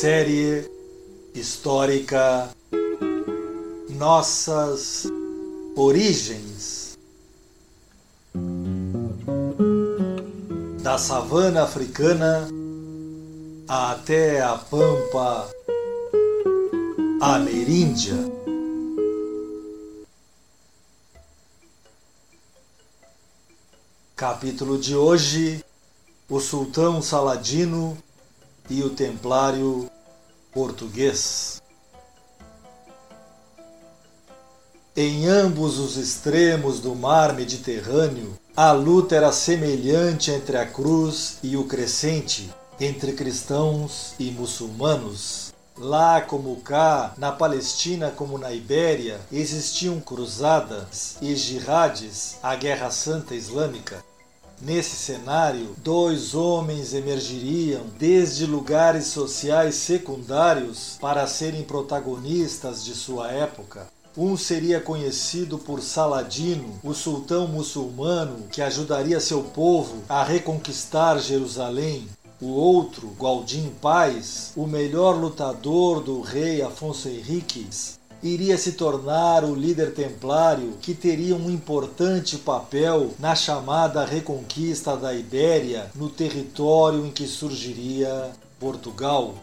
Série histórica Nossas Origens da savana africana até a pampa ameríndia. Capítulo de hoje: O Sultão Saladino e o Templário português. Em ambos os extremos do mar Mediterrâneo, a luta era semelhante entre a cruz e o crescente, entre cristãos e muçulmanos. Lá como cá, na Palestina como na Ibéria, existiam cruzadas e jihades, a Guerra Santa Islâmica. Nesse cenário, dois homens emergiriam desde lugares sociais secundários para serem protagonistas de sua época. Um seria conhecido por Saladino, o sultão muçulmano que ajudaria seu povo a reconquistar Jerusalém. O outro, Gualdim Paz, o melhor lutador do rei Afonso Henriques, iria se tornar o líder templário que teria um importante papel na chamada reconquista da Ibéria no território em que surgiria Portugal.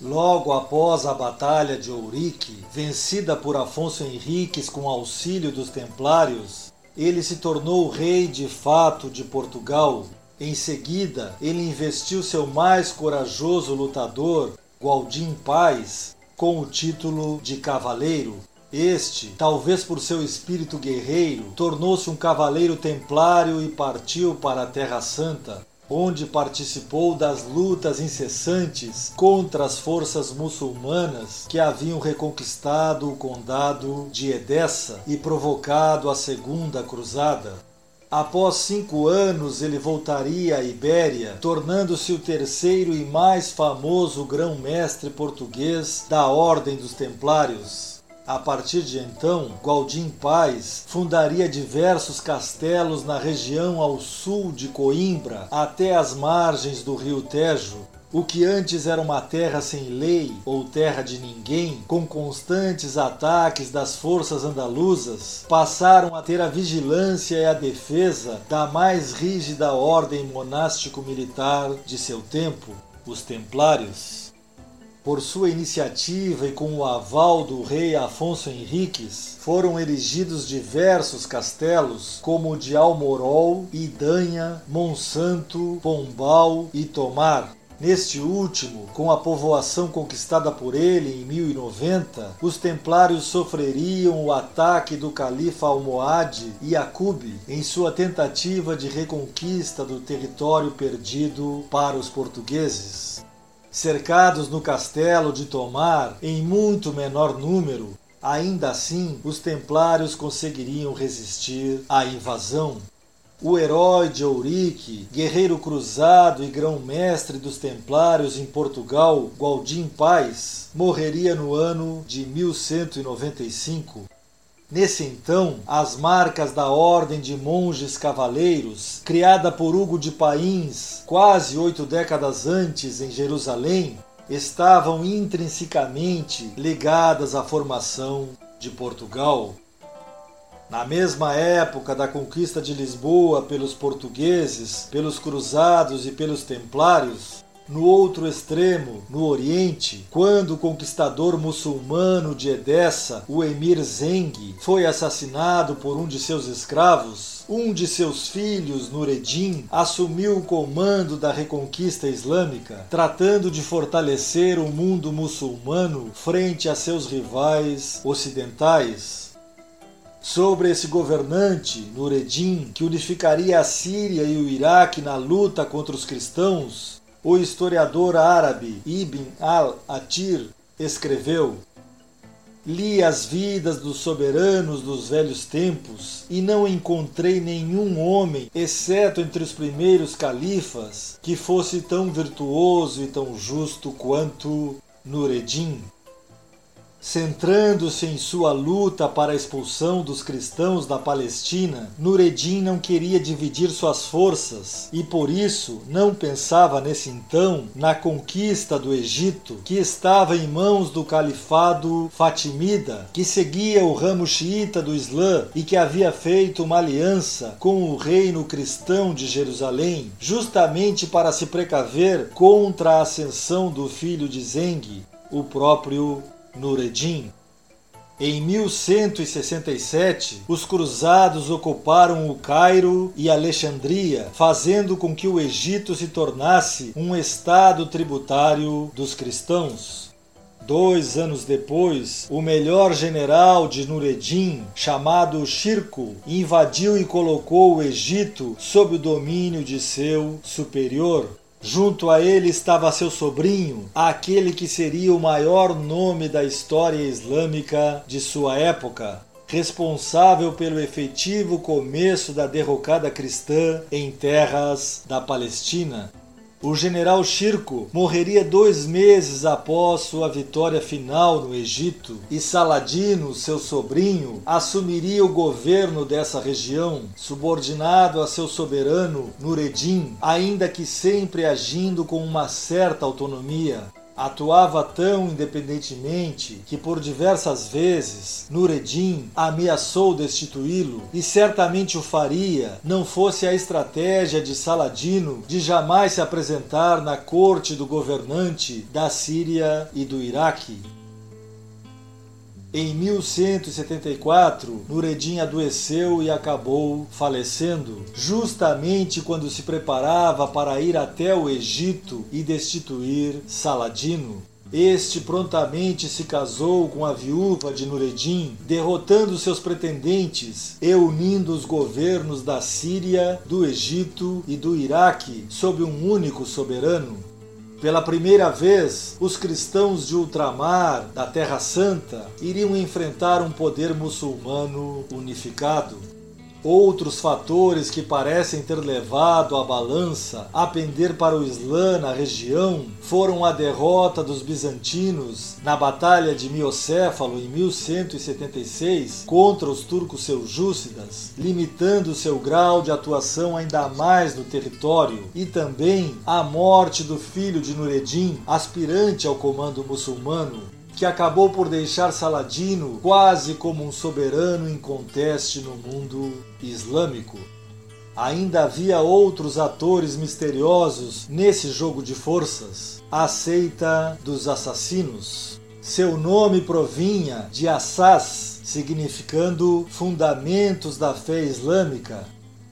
Logo após a Batalha de Ourique, vencida por Afonso Henriques com auxílio dos Templários, ele se tornou rei de fato de Portugal. Em seguida, ele investiu seu mais corajoso lutador, Gualdim Paz, com o título de cavaleiro. Este, talvez por seu espírito guerreiro, tornou-se um cavaleiro templário e partiu para a Terra Santa, onde participou das lutas incessantes contra as forças muçulmanas que haviam reconquistado o condado de Edessa e provocado a Segunda Cruzada. Após cinco anos, ele voltaria à Ibéria, tornando-se o terceiro e mais famoso grão-mestre português da Ordem dos Templários. A partir de então, Gualdim Paz fundaria diversos castelos na região ao sul de Coimbra até as margens do rio Tejo, o que antes era uma terra sem lei ou terra de ninguém, com constantes ataques das forças andaluzas, passaram a ter a vigilância e a defesa da mais rígida ordem monástico-militar de seu tempo, os Templários. Por sua iniciativa e com o aval do rei Afonso Henriques, foram erigidos diversos castelos, como o de Almorol, Idanha, Monsanto, Pombal e Tomar, Neste último, com a povoação conquistada por ele em 1090, os templários sofreriam o ataque do califa Almohade Yaqub em sua tentativa de reconquista do território perdido para os portugueses. Cercados no castelo de Tomar em muito menor número, ainda assim os templários conseguiriam resistir à invasão. O herói de Ourique, guerreiro cruzado e grão-mestre dos Templários em Portugal, Gualdim Paz, morreria no ano de 1195. Nesse então, as marcas da Ordem de Monges Cavaleiros, criada por Hugo de Pains quase oito décadas antes em Jerusalém, estavam intrinsecamente ligadas à formação de Portugal. Na mesma época da conquista de Lisboa pelos portugueses, pelos cruzados e pelos templários, no outro extremo, no Oriente, quando o conquistador muçulmano de Edessa, o emir Zeng, foi assassinado por um de seus escravos, um de seus filhos, Nureddin, assumiu o comando da reconquista islâmica, tratando de fortalecer o mundo muçulmano frente a seus rivais ocidentais. Sobre esse governante, Nureddin, que unificaria a Síria e o Iraque na luta contra os cristãos, o historiador árabe Ibn al-Atir escreveu: Li as vidas dos soberanos dos velhos tempos e não encontrei nenhum homem, exceto entre os primeiros califas, que fosse tão virtuoso e tão justo quanto Nureddin. Centrando-se em sua luta para a expulsão dos cristãos da Palestina, Nureddin não queria dividir suas forças e por isso não pensava nesse então na conquista do Egito, que estava em mãos do califado Fatimida, que seguia o ramo xiita do Islã e que havia feito uma aliança com o reino cristão de Jerusalém, justamente para se precaver contra a ascensão do filho de Zeng, o próprio Nureddin. Em 1167, os cruzados ocuparam o Cairo e Alexandria, fazendo com que o Egito se tornasse um estado tributário dos cristãos. Dois anos depois, o melhor general de Nureddin, chamado Shirko, invadiu e colocou o Egito sob o domínio de seu superior, Junto a ele estava seu sobrinho, aquele que seria o maior nome da história islâmica de sua época, responsável pelo efetivo começo da derrocada cristã em terras da Palestina. O general Shirko morreria dois meses após sua vitória final no Egito e Saladino, seu sobrinho, assumiria o governo dessa região, subordinado a seu soberano Nureddin, ainda que sempre agindo com uma certa autonomia atuava tão independentemente que por diversas vezes Nureddin ameaçou destituí-lo e certamente o faria, não fosse a estratégia de Saladino de jamais se apresentar na corte do governante da Síria e do Iraque. Em 1174, Nureddin adoeceu e acabou falecendo, justamente quando se preparava para ir até o Egito e destituir Saladino. Este prontamente se casou com a viúva de Nureddin, derrotando seus pretendentes e unindo os governos da Síria, do Egito e do Iraque sob um único soberano. Pela primeira vez, os cristãos de ultramar da Terra Santa iriam enfrentar um poder muçulmano unificado. Outros fatores que parecem ter levado a balança a pender para o Islã na região foram a derrota dos bizantinos na Batalha de Miocéfalo em 1176 contra os turcos seljúcidas, limitando seu grau de atuação ainda mais no território, e também a morte do filho de Nureddin, aspirante ao comando muçulmano, que acabou por deixar Saladino quase como um soberano inconteste no mundo islâmico. Ainda havia outros atores misteriosos nesse jogo de forças. A seita dos assassinos. Seu nome provinha de Assas, significando fundamentos da fé islâmica,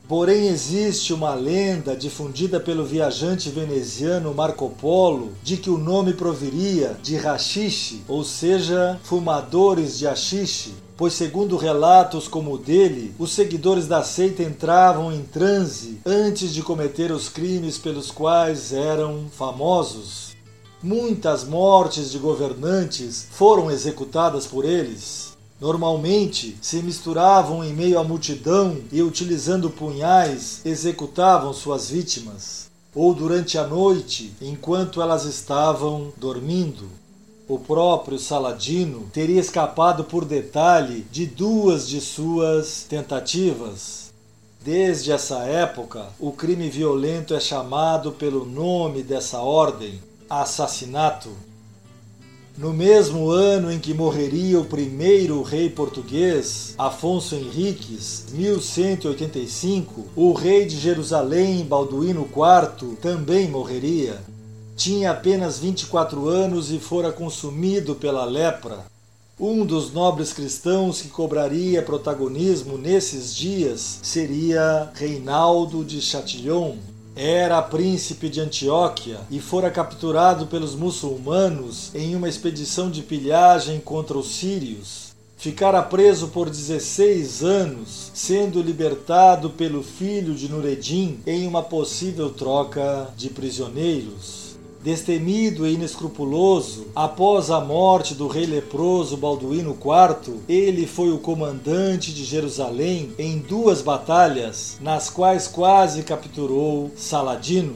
Porém, existe uma lenda difundida pelo viajante veneziano Marco Polo de que o nome proviria de rachixe, ou seja, fumadores de haxixe, pois, segundo relatos como o dele, os seguidores da seita entravam em transe antes de cometer os crimes pelos quais eram famosos. Muitas mortes de governantes foram executadas por eles. Normalmente se misturavam em meio à multidão e, utilizando punhais, executavam suas vítimas, ou durante a noite, enquanto elas estavam dormindo. O próprio Saladino teria escapado por detalhe de duas de suas tentativas. Desde essa época, o crime violento é chamado pelo nome dessa ordem, assassinato. No mesmo ano em que morreria o primeiro rei português, Afonso Henriques, 1185, o rei de Jerusalém, Balduíno IV, também morreria. Tinha apenas 24 anos e fora consumido pela lepra. Um dos nobres cristãos que cobraria protagonismo nesses dias seria Reinaldo de Chatillon, era príncipe de Antioquia e fora capturado pelos muçulmanos em uma expedição de pilhagem contra os sírios. ficara preso por 16 anos, sendo libertado pelo filho de Nureddin em uma possível troca de prisioneiros. Destemido e inescrupuloso, após a morte do rei leproso Balduíno IV, ele foi o comandante de Jerusalém em duas batalhas, nas quais quase capturou Saladino.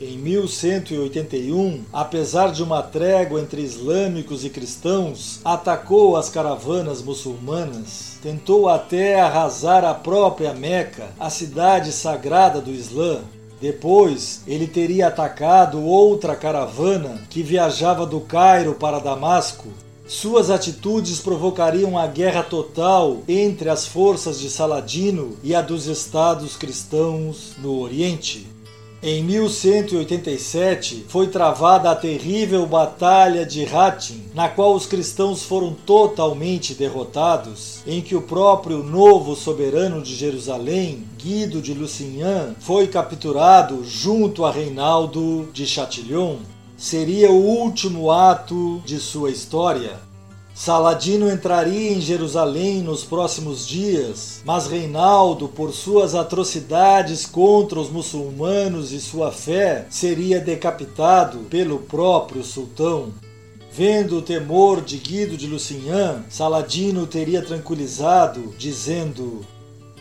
Em 1181, apesar de uma trégua entre islâmicos e cristãos, atacou as caravanas muçulmanas, tentou até arrasar a própria Meca, a cidade sagrada do Islã, depois, ele teria atacado outra caravana que viajava do Cairo para Damasco. Suas atitudes provocariam a guerra total entre as forças de Saladino e a dos estados cristãos no Oriente. Em 1187 foi travada a terrível Batalha de Hattin, na qual os cristãos foram totalmente derrotados, em que o próprio novo soberano de Jerusalém, Guido de Lusignan, foi capturado junto a Reinaldo de Chatillon. Seria o último ato de sua história. Saladino entraria em Jerusalém nos próximos dias, mas Reinaldo, por suas atrocidades contra os muçulmanos e sua fé, seria decapitado pelo próprio sultão. Vendo o temor de Guido de Lusignan, Saladino teria tranquilizado, dizendo: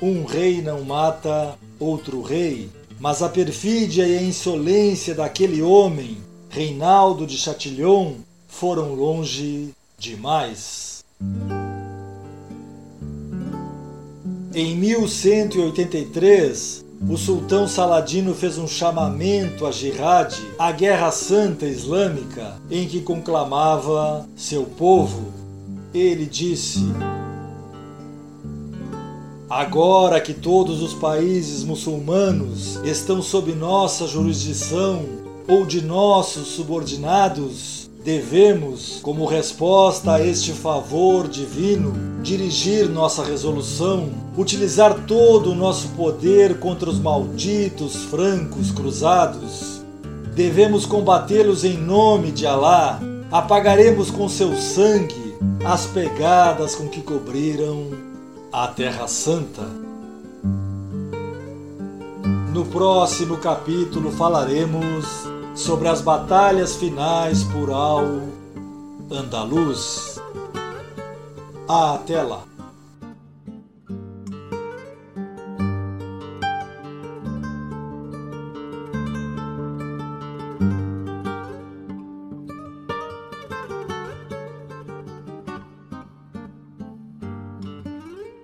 Um rei não mata outro rei. Mas a perfídia e a insolência daquele homem, Reinaldo de Chatillon, foram longe demais. Em 1183, o sultão Saladino fez um chamamento à jihad, a guerra santa islâmica, em que conclamava seu povo. Ele disse: Agora que todos os países muçulmanos estão sob nossa jurisdição ou de nossos subordinados, Devemos, como resposta a este favor divino, dirigir nossa resolução, utilizar todo o nosso poder contra os malditos francos cruzados. Devemos combatê-los em nome de Alá. Apagaremos com seu sangue as pegadas com que cobriram a Terra Santa. No próximo capítulo falaremos sobre as batalhas finais por Al Andaluz. Até lá!